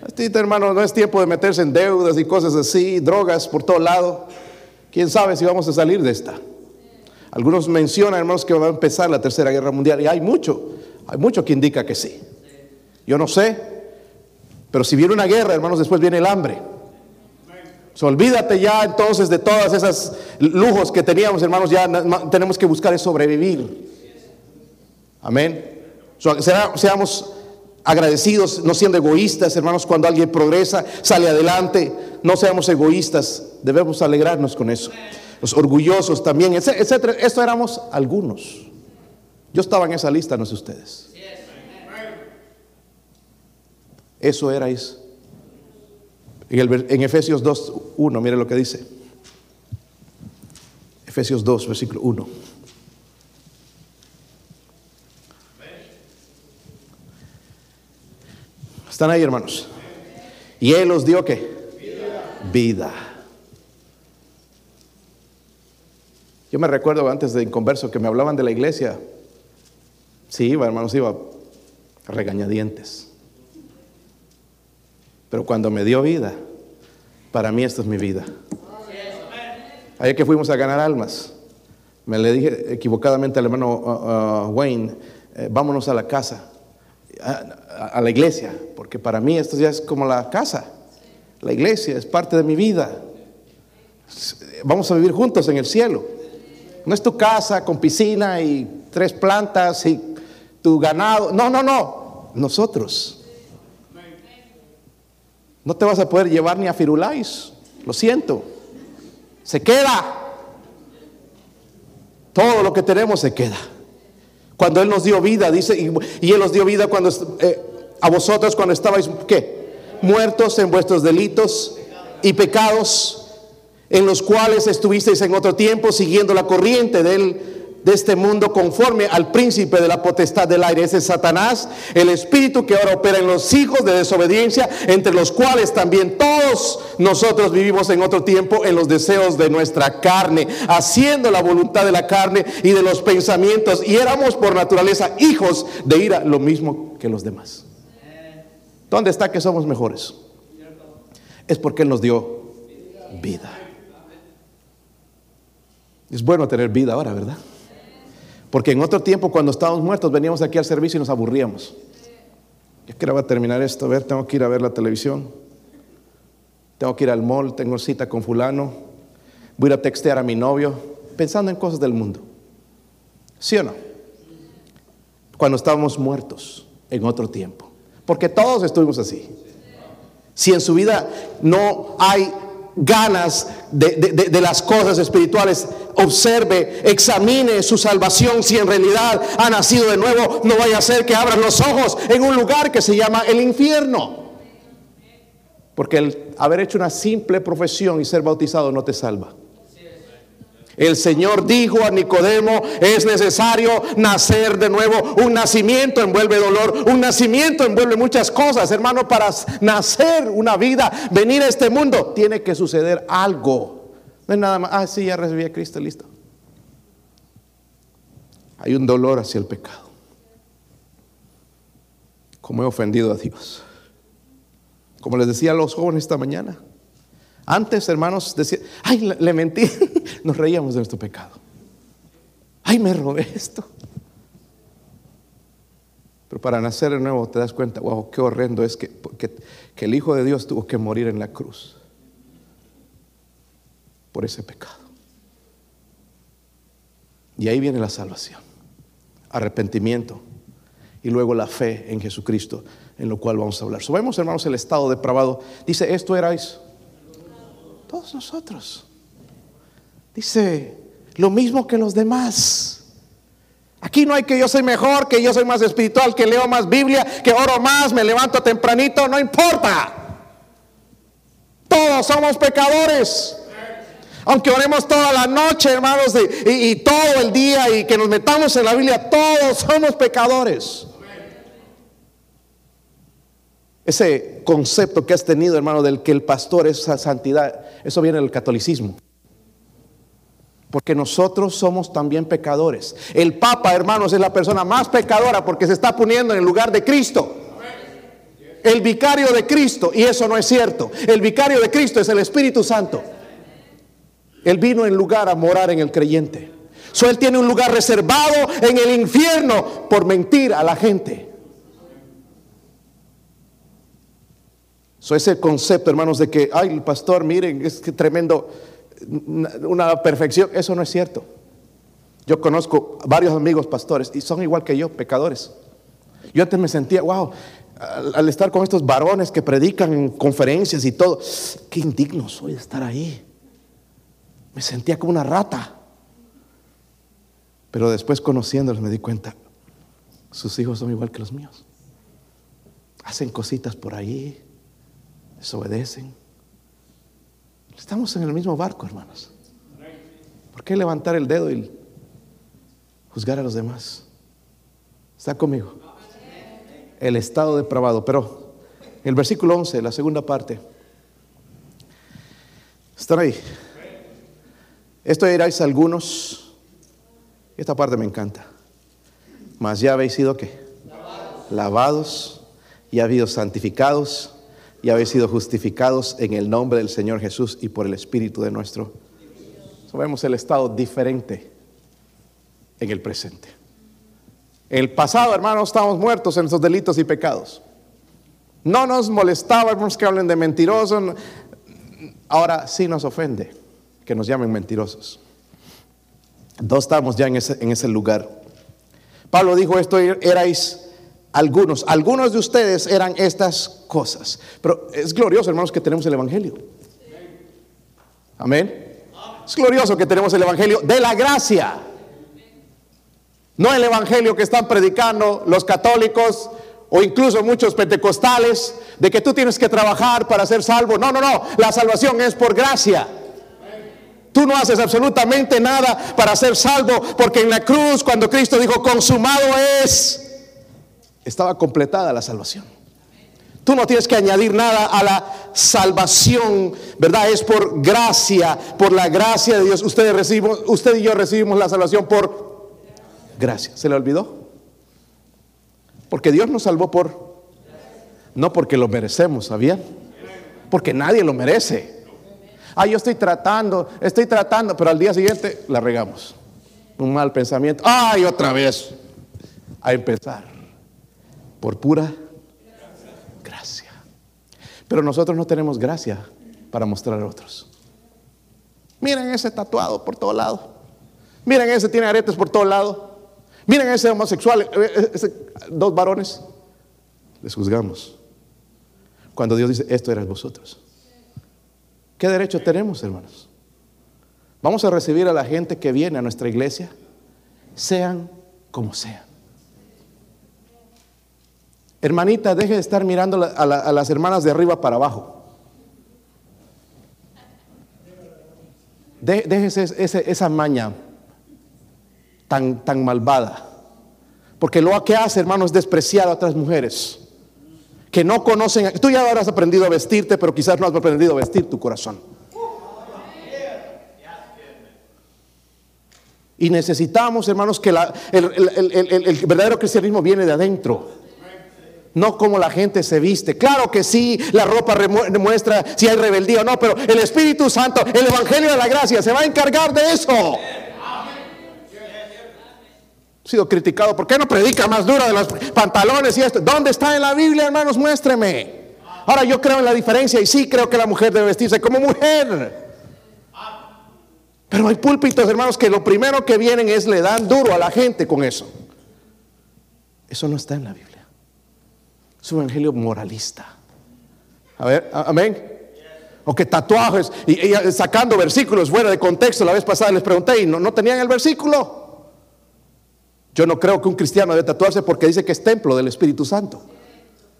Este hermano, no es tiempo de meterse en deudas y cosas así, drogas por todo lado. ¿Quién sabe si vamos a salir de esta? Algunos mencionan, hermanos, que va a empezar la Tercera Guerra Mundial y hay mucho, hay mucho que indica que sí. Yo no sé, pero si viene una guerra, hermanos, después viene el hambre. olvídate ya entonces de todas esas lujos que teníamos, hermanos, ya tenemos que buscar es sobrevivir. Amén. seamos agradecidos, no siendo egoístas, hermanos, cuando alguien progresa, sale adelante, no seamos egoístas, debemos alegrarnos con eso. Los orgullosos también, etcétera. Esto éramos algunos. Yo estaba en esa lista, no sé ustedes. Eso erais. En, en Efesios 2, 1, mire lo que dice. Efesios 2, versículo 1. ¿Están ahí, hermanos? Y Él os dio qué? Vida. Yo me recuerdo antes de converso que me hablaban de la iglesia. Sí, iba, hermanos, iba regañadientes. Pero cuando me dio vida, para mí esta es mi vida. Ayer que fuimos a ganar almas, me le dije equivocadamente al hermano uh, uh, Wayne, eh, vámonos a la casa a, la iglesia, porque para mí esto ya es como la casa. La iglesia es parte de mi vida. Vamos a vivir juntos en el cielo. No es tu casa con piscina y tres plantas y tu ganado. No, no, no. Nosotros. No te vas a poder llevar ni a Firulais. Lo siento. Se queda. Todo lo que tenemos se queda. Cuando Él nos dio vida, dice, y, Él nos dio vida cuando eh, a vosotros cuando estabais, ¿qué? Muertos en vuestros delitos y pecados, en los cuales estuvisteis en otro tiempo siguiendo la corriente de Él de este mundo conforme al príncipe de la potestad del aire. Ese es Satanás, el espíritu que ahora opera en los hijos de desobediencia, entre los cuales también todos nosotros vivimos en otro tiempo en los deseos de nuestra carne, haciendo la voluntad de la carne y de los pensamientos. Y éramos por naturaleza hijos de ira, lo mismo que los demás. ¿Dónde está que somos mejores? Es porque Él nos dio vida. Es bueno tener vida ahora, ¿verdad? Porque en otro tiempo, cuando estábamos muertos, veníamos aquí al servicio y nos aburríamos. Yo quiero va a terminar esto, a ver, tengo que ir a ver la televisión. Tengo que ir al mall, tengo cita con fulano. Voy a textear a mi novio, pensando en cosas del mundo. ¿Sí o no? Cuando estábamos muertos en otro tiempo. Porque todos estuvimos así. Si en su vida no hay ganas de, las cosas espirituales, observe, examine su salvación, si en realidad ha nacido de nuevo, no vaya a ser que abran los ojos en un lugar que se llama el infierno. Porque el haber hecho una simple profesión y ser bautizado no te salva. El Señor dijo a Nicodemo, es necesario nacer de nuevo. Un nacimiento envuelve dolor, un nacimiento envuelve muchas cosas, hermano, para nacer una vida, venir a este mundo, tiene que suceder algo. No es nada más, ah, sí, ya recibí a Cristo, listo. Hay un dolor hacia el pecado. Como he ofendido a Dios. Como les decía a los jóvenes esta mañana, antes, hermanos, decía, ay, le, mentí. [laughs] Nos reíamos de nuestro pecado. Ay, me robé esto. Pero para nacer de nuevo te das cuenta, wow, qué horrendo es que, que, el Hijo de Dios tuvo que morir en la cruz por ese pecado. Y ahí viene la salvación, arrepentimiento y luego la fe en Jesucristo, en lo cual vamos a hablar. Subemos, hermanos, el estado depravado. Dice, esto erais todos nosotros. Dice, lo mismo que los demás. Aquí no hay que yo soy mejor, que yo soy más espiritual, que leo más Biblia, que oro más, me levanto tempranito, no importa. Todos somos pecadores. Aunque oremos toda la noche, hermanos, y, y todo el día y que nos metamos en la Biblia, todos somos pecadores. Ese concepto que has tenido, hermano, del que el pastor es santidad, eso viene del catolicismo. Porque nosotros somos también pecadores. El Papa, hermanos, es la persona más pecadora porque se está poniendo en el lugar de Cristo. El vicario de Cristo, y eso no es cierto. El vicario de Cristo es el Espíritu Santo. Él vino en lugar a morar en el creyente. So, él tiene un lugar reservado en el infierno por mentir a la gente. Ese concepto, hermanos, de que, ay, el pastor, miren, es que tremendo, una perfección, eso no es cierto. Yo conozco varios amigos pastores y son igual que yo, pecadores. Yo antes me sentía, wow, al, al estar con estos varones que predican en conferencias y todo, qué indigno soy de estar ahí. Me sentía como una rata. Pero después conociéndolos me di cuenta, sus hijos son igual que los míos. Hacen cositas por ahí, desobedecen. Estamos en el mismo barco, hermanos. ¿Por qué levantar el dedo y juzgar a los demás? ¿Está conmigo? El estado depravado. Pero el versículo 11, la segunda parte. Están ahí. Esto iráis algunos esta parte me encanta. Mas ya habéis sido qué? Lavados. Lavados y habéis sido santificados y habéis sido justificados en el nombre del Señor Jesús y por el Espíritu de nuestro. Sabemos el estado diferente en el presente. En el pasado, hermanos, estábamos muertos en nuestros delitos y pecados. No nos molestaba, que hablen de mentirosos. Ahora sí nos ofende que nos llamen mentirosos. Dos estamos ya en ese, en ese lugar. Pablo dijo esto, erais algunos, algunos de ustedes eran estas cosas. Pero es glorioso, hermanos, que tenemos el Evangelio. Amén. Es glorioso que tenemos el Evangelio de la gracia. No el Evangelio que están predicando los católicos o incluso muchos pentecostales de que tú tienes que trabajar para ser salvo. No, no, no. La salvación es por gracia. Tú no haces absolutamente nada para ser salvo, porque en la cruz, cuando Cristo dijo, consumado es, estaba completada la salvación. Tú no tienes que añadir nada a la salvación, ¿verdad? Es por gracia, por la gracia de Dios. Ustedes recibimos, usted y yo recibimos la salvación por gracia. ¿Se le olvidó? Porque Dios nos salvó por, no porque lo merecemos, ¿sabían? Porque nadie lo merece. Ah, yo estoy tratando, estoy tratando, pero al día siguiente la regamos. Un mal pensamiento. Ay, otra vez. A empezar. Por pura gracia. Pero nosotros no tenemos gracia para mostrar a otros. Miren ese tatuado por todo lado. Miren ese tiene aretes por todo lado. Miren ese homosexual, eh, eh, dos varones. Les juzgamos. Cuando Dios dice, esto eran vosotros. ¿Qué derecho tenemos, hermanos? Vamos a recibir a la gente que viene a nuestra iglesia, sean como sean. Hermanita, deje de estar mirando a, las hermanas de arriba para abajo. déjese esa maña tan, malvada. Porque lo que hace, hermano, es despreciar a otras mujeres que no conocen, tú ya habrás aprendido a vestirte, pero quizás no has aprendido a vestir tu corazón. Y necesitamos, hermanos, que el, verdadero cristianismo viene de adentro. No como la gente se viste. Claro que sí, la ropa demuestra si hay rebeldía o no, pero el Espíritu Santo, el Evangelio de la Gracia, se va a encargar de eso sido criticado. ¿Por qué no predica más dura de los pantalones y esto? ¿Dónde está en la Biblia, hermanos? Muéstreme. Ahora yo creo en la diferencia y sí creo que la mujer debe vestirse como mujer. Pero hay púlpitos, hermanos, que lo primero que vienen es le dan duro a la gente con eso. Eso no está en la Biblia. Es un evangelio moralista. A ver, amén. O que tatuajes y, sacando versículos fuera de contexto. La vez pasada les pregunté y no, no tenían el versículo. Yo no creo que un cristiano debe tatuarse porque dice que es templo del Espíritu Santo.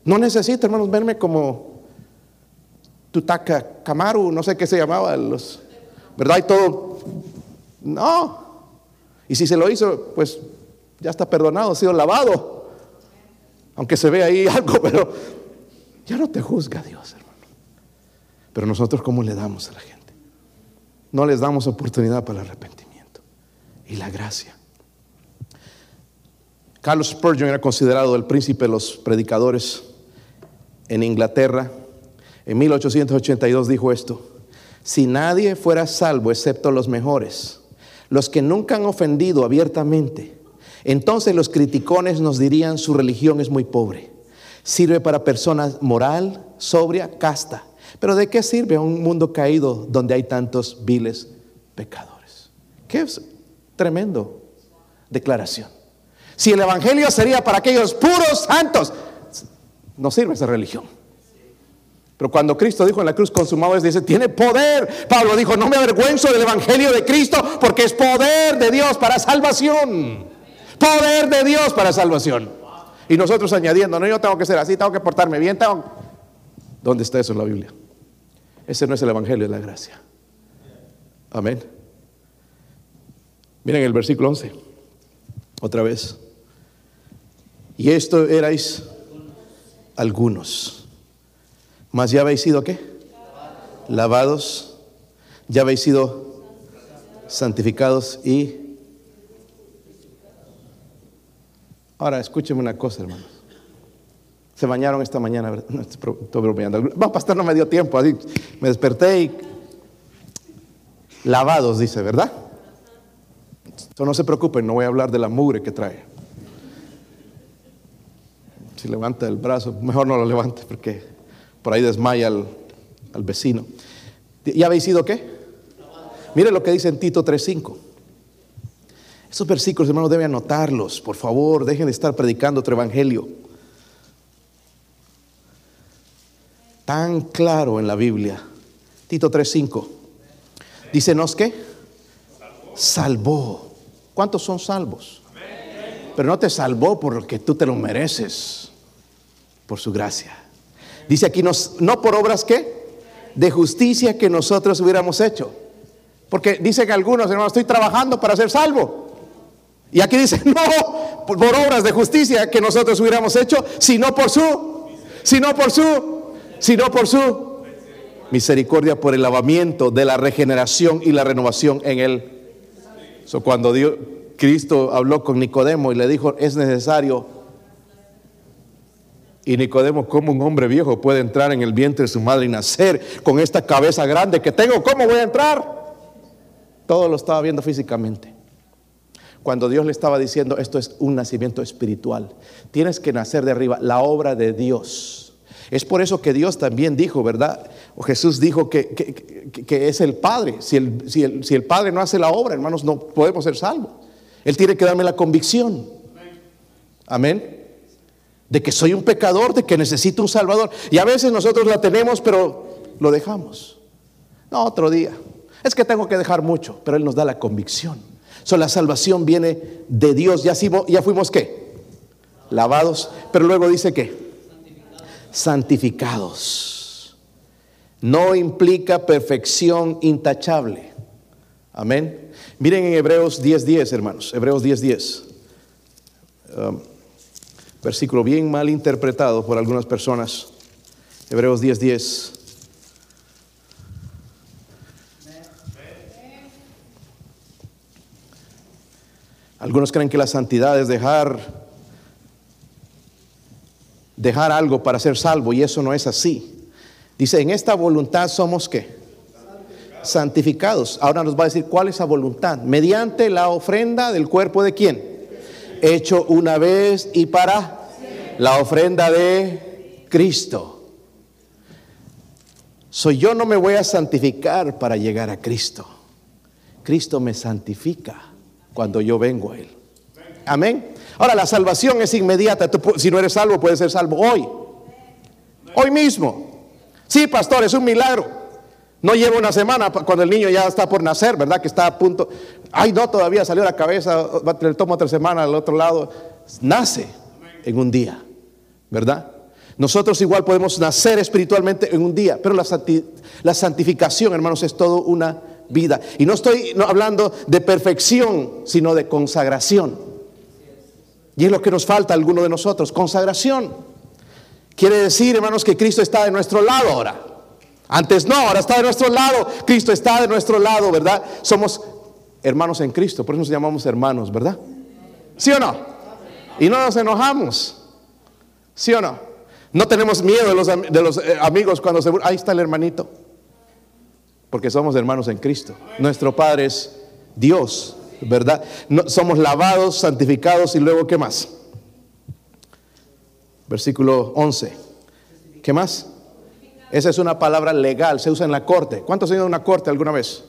No necesito, hermanos, verme como Tutaka Kamaru, no sé qué se llamaba, los, ¿verdad? Y todo. No. Y si se lo hizo, pues ya está perdonado, ha sido lavado. Aunque se ve ahí [laughs] algo, pero ya no te juzga Dios, hermano. Pero nosotros, ¿cómo le damos a la gente? No les damos oportunidad para el arrepentimiento. y la gracia. Carlos Spurgeon era considerado el príncipe de los predicadores en Inglaterra. En 1882 dijo esto, si nadie fuera salvo excepto los mejores, los que nunca han ofendido abiertamente, entonces los criticones nos dirían su religión es muy pobre. Sirve para personas moral, sobria, casta. Pero ¿de qué sirve a un mundo caído donde hay tantos viles pecadores? Qué tremendo declaración. Si el Evangelio sería para aquellos puros santos, no sirve esa religión. Pero cuando Cristo dijo en la cruz consumado es, dice, tiene poder. Pablo dijo, no me avergüenzo del Evangelio de Cristo porque es poder de Dios para salvación. Poder de Dios para salvación. Y nosotros añadiendo, no, yo tengo que ser así, tengo que portarme bien. ¿Dónde está eso en la Biblia? Ese no es el Evangelio de la gracia. Amén. Miren el versículo 11. Otra vez. Y esto erais algunos. Mas ya habéis sido qué? Lavados. Ya habéis sido santificados y... Ahora escúcheme una cosa, hermanos. Se bañaron esta mañana, ¿verdad? [laughs] No, estoy bromeando. Va, pastor, no me dio tiempo. Así me desperté y lavados, dice, ¿verdad? Entonces no se preocupen, no voy a hablar de la mugre que trae. Si levanta el brazo, mejor no lo levante porque por ahí desmaya al, vecino. ¿Ya habéis sido qué? Mire lo que dice en Tito 3.5. Esos versículos, hermanos, deben anotarlos. Por favor, dejen de estar predicando otro evangelio. Tan claro en la Biblia. Tito 3.5. Dícenos que salvó. ¿Cuántos son salvos? Pero no te salvó porque tú te lo mereces por su gracia. Dice aquí, no por obras que, de justicia que nosotros hubiéramos hecho. Porque dicen algunos, hermanos, estoy trabajando para ser salvo. Y aquí dice, [laughs] no por, obras de justicia que nosotros hubiéramos hecho, sino por su, sino por su, sino por su misericordia, por el lavamiento de la regeneración y la renovación en él. So, cuando Dios, Cristo habló con Nicodemo y le dijo, es necesario y Nicodemo, ¿cómo un hombre viejo puede entrar en el vientre de su madre y nacer con esta cabeza grande que tengo? ¿Cómo voy a entrar? Todo lo estaba viendo físicamente. Cuando Dios le estaba diciendo, esto es un nacimiento espiritual. Tienes que nacer de arriba, la obra de Dios. Es por eso que Dios también dijo, ¿verdad? O Jesús dijo que, que, es el Padre. Si el, si, el, si el Padre no hace la obra, hermanos, no podemos ser salvos. Él tiene que darme la convicción. Amén de que soy un pecador, de que necesito un Salvador. Y a veces nosotros la tenemos, pero lo dejamos. No, otro día. Es que tengo que dejar mucho, pero Él nos da la convicción. So, la salvación viene de Dios. Ya, fuimos qué? Lavados. Pero luego dice que santificados. No implica perfección intachable. Amén. Miren en Hebreos 10:10, hermanos. Hebreos 10:10. Um, Versículo bien mal interpretado por algunas personas. Hebreos 10:10. 10. Algunos creen que la santidad es dejar dejar algo para ser salvo y eso no es así. Dice, en esta voluntad somos qué? Santificados. Ahora nos va a decir cuál es esa voluntad. Mediante la ofrenda del cuerpo de quién? hecho una vez y para la ofrenda de Cristo. Soy yo no me voy a santificar para llegar a Cristo. Cristo me santifica cuando yo vengo a Él. Amén. Ahora la salvación es inmediata. si no eres salvo, puedes ser salvo hoy. Hoy mismo. Sí, pastor, es un milagro. No lleva una semana cuando el niño ya está por nacer, ¿verdad? Que está a punto. Ay, no, todavía salió la cabeza, le toma otra semana al otro lado. Nace en un día, ¿verdad? Nosotros igual podemos nacer espiritualmente en un día, pero la, santificación, hermanos, es todo una vida. Y no estoy hablando de perfección, sino de consagración. Y es lo que nos falta a alguno de nosotros, consagración. Quiere decir, hermanos, que Cristo está de nuestro lado ahora. Antes no, ahora está de nuestro lado. Cristo está de nuestro lado, ¿verdad? Somos hermanos en Cristo, por eso nos llamamos hermanos, ¿verdad? ¿Sí o no? Y no nos enojamos. ¿Sí o no? No tenemos miedo de los, de los eh, amigos cuando se... Ahí está el hermanito. Porque somos hermanos en Cristo. Nuestro Padre es Dios, ¿verdad? somos lavados, santificados y luego, ¿qué más? Versículo 11. ¿Qué más? Esa es una palabra legal, se usa en la corte. ¿Cuántos han ido a una corte alguna vez?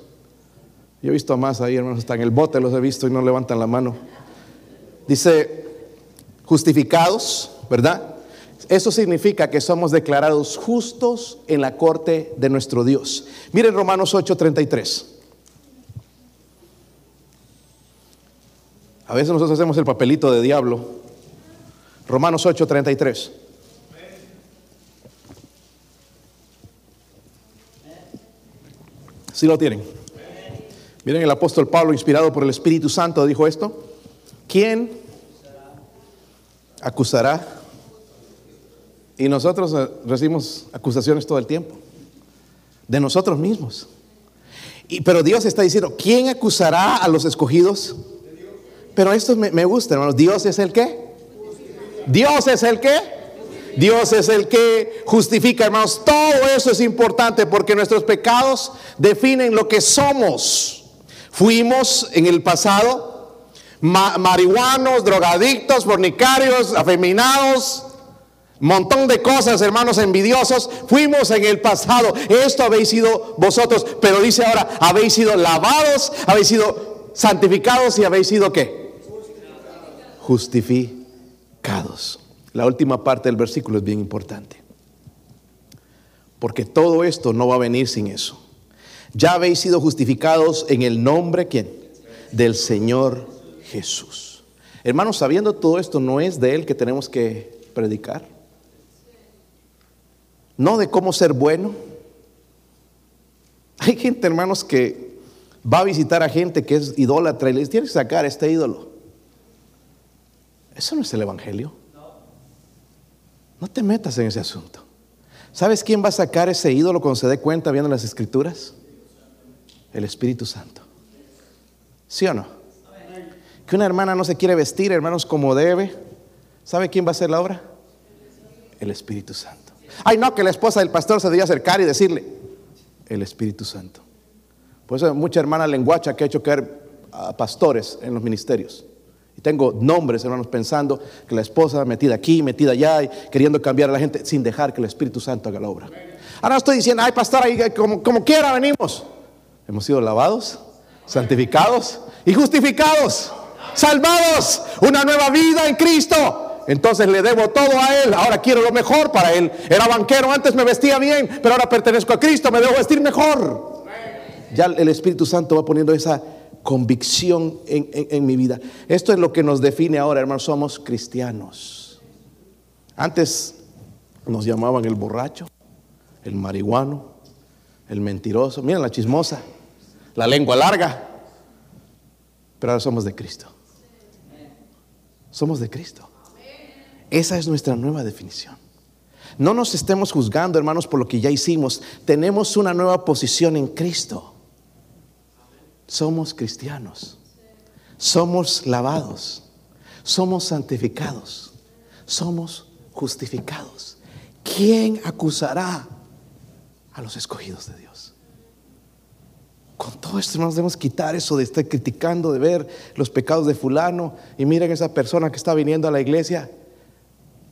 Yo he visto más ahí, hermanos, hasta en el bote los he visto y no levantan la mano. Dice, justificados, ¿verdad? Eso significa que somos declarados justos en la corte de nuestro Dios. Miren Romanos 8:33. A veces nosotros hacemos el papelito de diablo. Romanos 8:33. ¿Sí lo tienen? Miren, el apóstol Pablo, inspirado por el Espíritu Santo, dijo esto. ¿Quién acusará y nosotros eh, recibimos acusaciones todo el tiempo, de nosotros mismos. Y, pero Dios está diciendo, ¿quién acusará a los escogidos? Pero esto me, gusta, hermanos. ¿Dios es el qué? ¿Dios es el qué? Dios es el que justifica, hermanos. Todo eso es importante porque nuestros pecados definen lo que somos. Fuimos en el pasado marihuanos, drogadictos, fornicarios, afeminados, Montón de cosas, hermanos envidiosos, fuimos en el pasado. Esto habéis sido vosotros, pero dice ahora, habéis sido lavados, habéis sido santificados y habéis sido qué? Justificados. La última parte del versículo es bien importante. Porque todo esto no va a venir sin eso. Ya habéis sido justificados en el nombre, ¿quién? Del Señor Jesús. Hermanos, sabiendo todo esto, no es de Él que tenemos que predicar no de cómo ser bueno. Hay gente, hermanos, que va a visitar a gente que es idólatra y les tiene que sacar este ídolo. Eso no es el Evangelio. No te metas en ese asunto. ¿Sabes quién va a sacar ese ídolo cuando se dé cuenta viendo las escrituras? El Espíritu Santo. ¿Sí o no? Que una hermana no se quiere vestir, hermanos, como debe. ¿Sabe quién va a hacer la obra? El Espíritu Santo. Ay, no, que la esposa del pastor se debía acercar y decirle, el Espíritu Santo. Por eso hay mucha hermana lenguacha que ha hecho caer a pastores en los ministerios. Y tengo nombres, hermanos, pensando que la esposa metida aquí, metida allá, y queriendo cambiar a la gente sin dejar que el Espíritu Santo haga la obra. Ahora estoy diciendo, ay, pastor, ahí, como, como quiera venimos. Hemos sido lavados, santificados y justificados, salvados, una nueva vida en Cristo. Entonces le debo todo a Él. Ahora quiero lo mejor para Él. Era banquero, antes me vestía bien, pero ahora pertenezco a Cristo, me debo vestir mejor. Ya el Espíritu Santo va poniendo esa convicción en, mi vida. Esto es lo que nos define ahora, hermanos. Somos cristianos. Antes nos llamaban el borracho, el marihuano, el mentiroso. Miren la chismosa, la lengua larga. Pero ahora somos de Cristo. Somos de Cristo. Esa es nuestra nueva definición. No nos estemos juzgando, hermanos, por lo que ya hicimos. Tenemos una nueva posición en Cristo. Somos cristianos. Somos lavados. Somos santificados. Somos justificados. ¿Quién acusará a los escogidos de Dios? Con todo esto, hermanos, debemos quitar eso de estar criticando, de ver los pecados de fulano. Y miren esa persona que está viniendo a la iglesia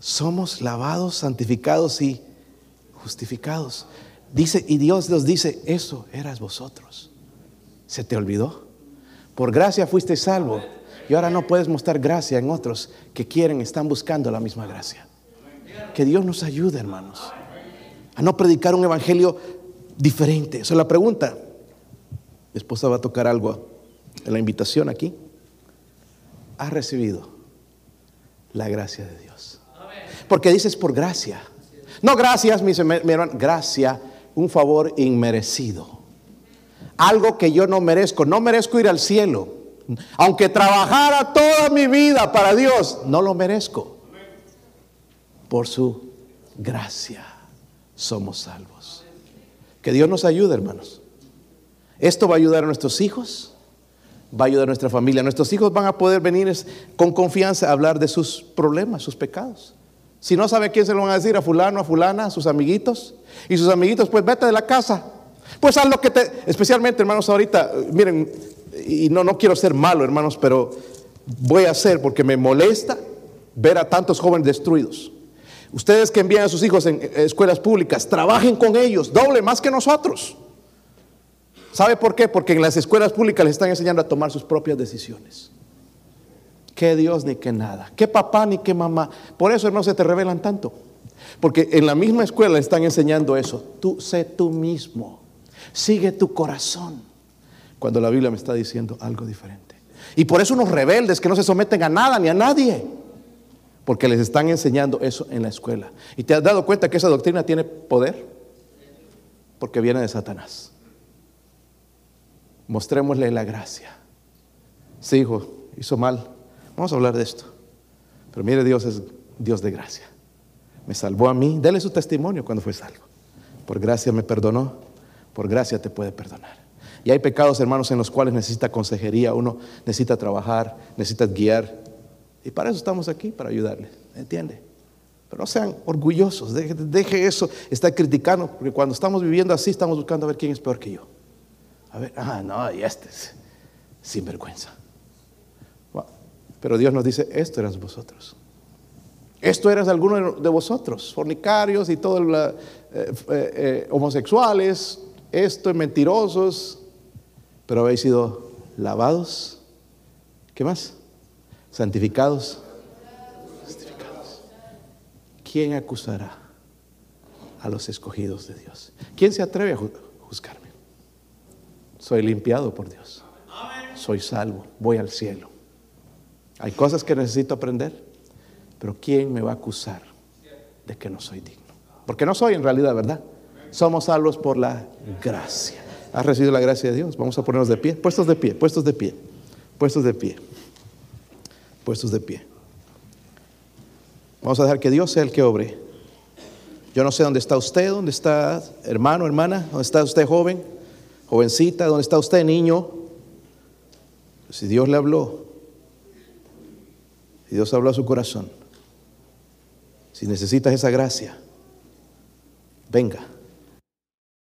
somos lavados, santificados y justificados. Dice, y Dios nos dice, eso eras vosotros. ¿Se te olvidó? Por gracia fuiste salvo. Y ahora no puedes mostrar gracia en otros que quieren, están buscando la misma gracia. Que Dios nos ayude, hermanos, a no predicar un evangelio diferente. Esa es la pregunta. Mi esposa va a tocar algo en la invitación aquí. ¿Has recibido la gracia de Dios? Porque dices por gracia. No gracias, mi, hermano, gracia, un favor inmerecido. Algo que yo no merezco. No merezco ir al cielo. Aunque trabajara toda mi vida para Dios, no lo merezco. Por su gracia somos salvos. Que Dios nos ayude, hermanos. Esto va a ayudar a nuestros hijos, va a ayudar a nuestra familia. Nuestros hijos van a poder venir con confianza a hablar de sus problemas, sus pecados. Si no sabe quién se lo van a decir, a fulano, a fulana, a sus amiguitos. Y sus amiguitos, pues vete de la casa. Pues haz lo que te, especialmente hermanos, ahorita, miren, y no, no quiero ser malo, hermanos, pero voy a hacer porque me molesta ver a tantos jóvenes destruidos. Ustedes que envían a sus hijos en escuelas públicas, trabajen con ellos, doble más que nosotros. ¿Sabe por qué? Porque en las escuelas públicas les están enseñando a tomar sus propias decisiones. Que Dios ni que nada, que papá ni que mamá. Por eso no se te revelan tanto. Porque en la misma escuela están enseñando eso. Tú sé tú mismo. Sigue tu corazón. Cuando la Biblia me está diciendo algo diferente. Y por eso unos rebeldes que no se someten a nada ni a nadie. Porque les están enseñando eso en la escuela. ¿Y te has dado cuenta que esa doctrina tiene poder? Porque viene de Satanás. Mostrémosle la gracia. Sí, hijo, hizo mal. Vamos a hablar de esto. Pero mire, Dios es Dios de gracia. Me salvó a mí. Dele su testimonio cuando fue salvo. Por gracia me perdonó. Por gracia te puede perdonar. Y hay pecados, hermanos, en los cuales necesita consejería. Uno necesita trabajar, necesita guiar. Y para eso estamos aquí, para ayudarle. ¿Entiende? Pero no sean orgullosos. Deje, eso. Está criticando. Porque cuando estamos viviendo así, estamos buscando a ver quién es peor que yo. A ver, ah, no, y este es sinvergüenza. Pero Dios nos dice, esto eras vosotros. Esto eras alguno de vosotros, fornicarios y todos los eh, eh, eh, homosexuales, esto mentirosos, pero habéis sido lavados. ¿Qué más? Santificados. Santificados. ¿Quién acusará a los escogidos de Dios? ¿Quién se atreve a juzgarme? Soy limpiado por Dios. Soy salvo. Voy al cielo. Hay cosas que necesito aprender, pero ¿quién me va a acusar de que no soy digno? Porque no soy en realidad, ¿verdad? Somos salvos por la gracia. ¿Has recibido la gracia de Dios? Vamos a ponernos de pie. Puestos de pie, puestos de pie, puestos de pie, puestos de pie. Vamos a dejar que Dios sea el que obre. Yo no sé dónde está usted, dónde está hermano, hermana, dónde está usted joven jovencita, ¿dónde está usted, niño? Si Dios le habló, si Dios habló a su corazón, si necesitas esa gracia, venga.